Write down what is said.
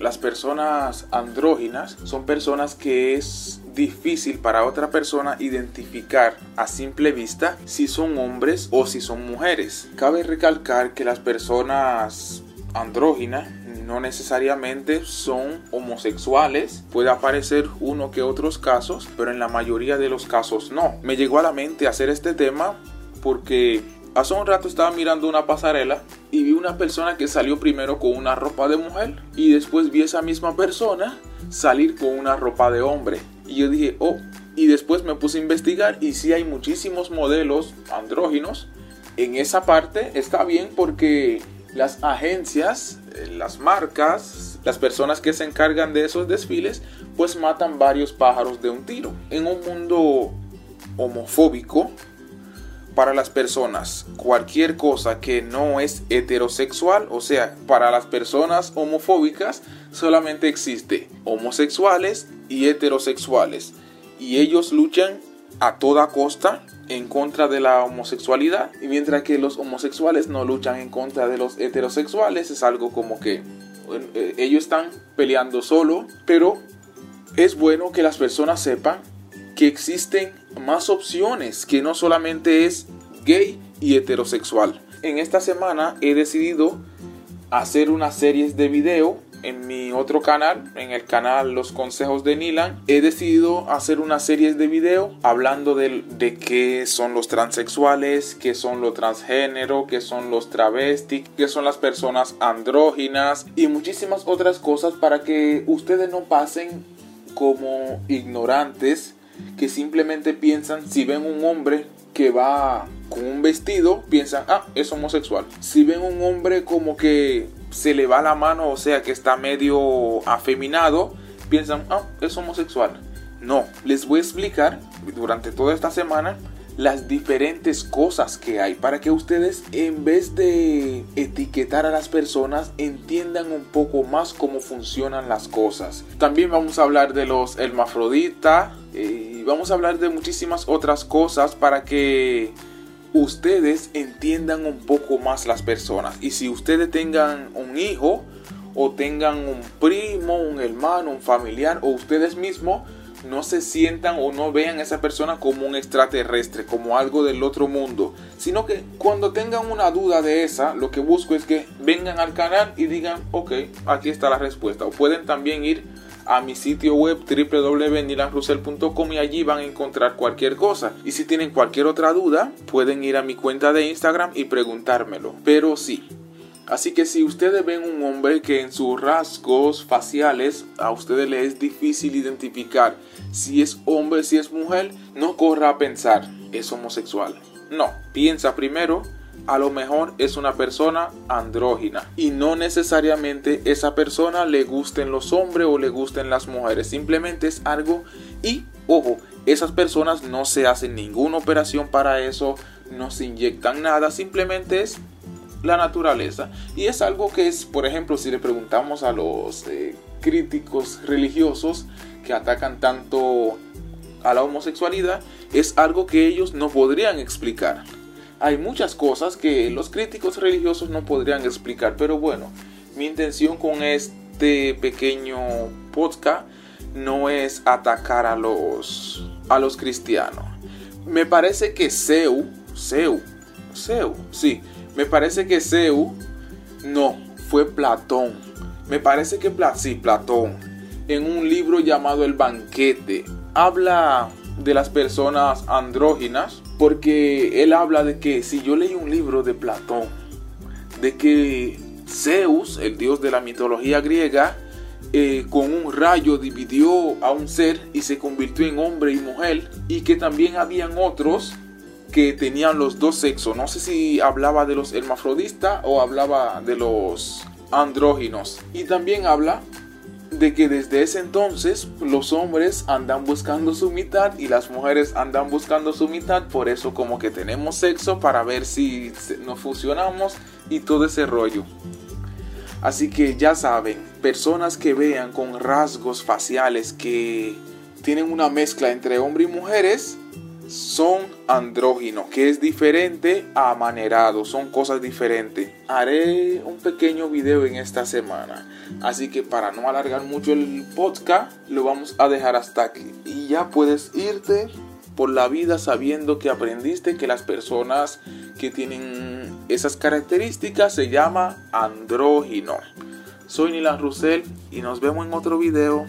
las personas andróginas son personas que es difícil para otra persona identificar a simple vista si son hombres o si son mujeres. Cabe recalcar que las personas andróginas no necesariamente son homosexuales. Puede aparecer uno que otros casos, pero en la mayoría de los casos no. Me llegó a la mente hacer este tema porque hace un rato estaba mirando una pasarela y vi una persona que salió primero con una ropa de mujer y después vi esa misma persona salir con una ropa de hombre. Y yo dije, oh, y después me puse a investigar y sí hay muchísimos modelos andróginos. En esa parte está bien porque las agencias, eh, las marcas, las personas que se encargan de esos desfiles, pues matan varios pájaros de un tiro. En un mundo homofóbico, para las personas, cualquier cosa que no es heterosexual, o sea, para las personas homofóbicas, solamente existe homosexuales y heterosexuales. Y ellos luchan a toda costa en contra de la homosexualidad y mientras que los homosexuales no luchan en contra de los heterosexuales es algo como que eh, ellos están peleando solo pero es bueno que las personas sepan que existen más opciones que no solamente es gay y heterosexual. En esta semana he decidido hacer unas series de video en mi otro canal, en el canal Los Consejos de Nilan, he decidido hacer una serie de video hablando de, de qué son los transexuales, qué son los transgénero, qué son los travestis, qué son las personas andróginas y muchísimas otras cosas para que ustedes no pasen como ignorantes que simplemente piensan si ven un hombre que va con un vestido, piensan, ah, es homosexual. Si ven un hombre como que se le va la mano, o sea que está medio afeminado, piensan, ah, es homosexual. No, les voy a explicar durante toda esta semana las diferentes cosas que hay para que ustedes en vez de etiquetar a las personas entiendan un poco más cómo funcionan las cosas. También vamos a hablar de los hermafroditas y vamos a hablar de muchísimas otras cosas para que ustedes entiendan un poco más las personas. Y si ustedes tengan un hijo o tengan un primo, un hermano, un familiar o ustedes mismos, no se sientan o no vean a esa persona como un extraterrestre, como algo del otro mundo, sino que cuando tengan una duda de esa, lo que busco es que vengan al canal y digan, ok, aquí está la respuesta. O pueden también ir a mi sitio web www.nilanrusel.com y allí van a encontrar cualquier cosa. Y si tienen cualquier otra duda, pueden ir a mi cuenta de Instagram y preguntármelo. Pero sí. Así que si ustedes ven un hombre que en sus rasgos faciales a ustedes les es difícil identificar si es hombre, si es mujer, no corra a pensar es homosexual. No, piensa primero a lo mejor es una persona andrógina. Y no necesariamente esa persona le gusten los hombres o le gusten las mujeres, simplemente es algo y ojo, esas personas no se hacen ninguna operación para eso, no se inyectan nada, simplemente es la naturaleza. Y es algo que es, por ejemplo, si le preguntamos a los eh, críticos religiosos que atacan tanto a la homosexualidad, es algo que ellos no podrían explicar hay muchas cosas que los críticos religiosos no podrían explicar, pero bueno, mi intención con este pequeño podcast no es atacar a los a los cristianos. Me parece que Seu, Seu, Seu, sí, me parece que Seu no fue Platón. Me parece que sí, Platón en un libro llamado El banquete habla de las personas andróginas porque él habla de que si yo leí un libro de Platón, de que Zeus, el dios de la mitología griega, eh, con un rayo dividió a un ser y se convirtió en hombre y mujer, y que también habían otros que tenían los dos sexos. No sé si hablaba de los hermafrodistas o hablaba de los andróginos. Y también habla de que desde ese entonces los hombres andan buscando su mitad y las mujeres andan buscando su mitad, por eso como que tenemos sexo para ver si nos fusionamos y todo ese rollo. Así que ya saben, personas que vean con rasgos faciales que tienen una mezcla entre hombre y mujeres, son andróginos, que es diferente a amanerado, son cosas diferentes. Haré un pequeño video en esta semana Así que para no alargar mucho el podcast, lo vamos a dejar hasta aquí. Y ya puedes irte por la vida sabiendo que aprendiste que las personas que tienen esas características se llama andrógino. Soy Nilan Russell y nos vemos en otro video.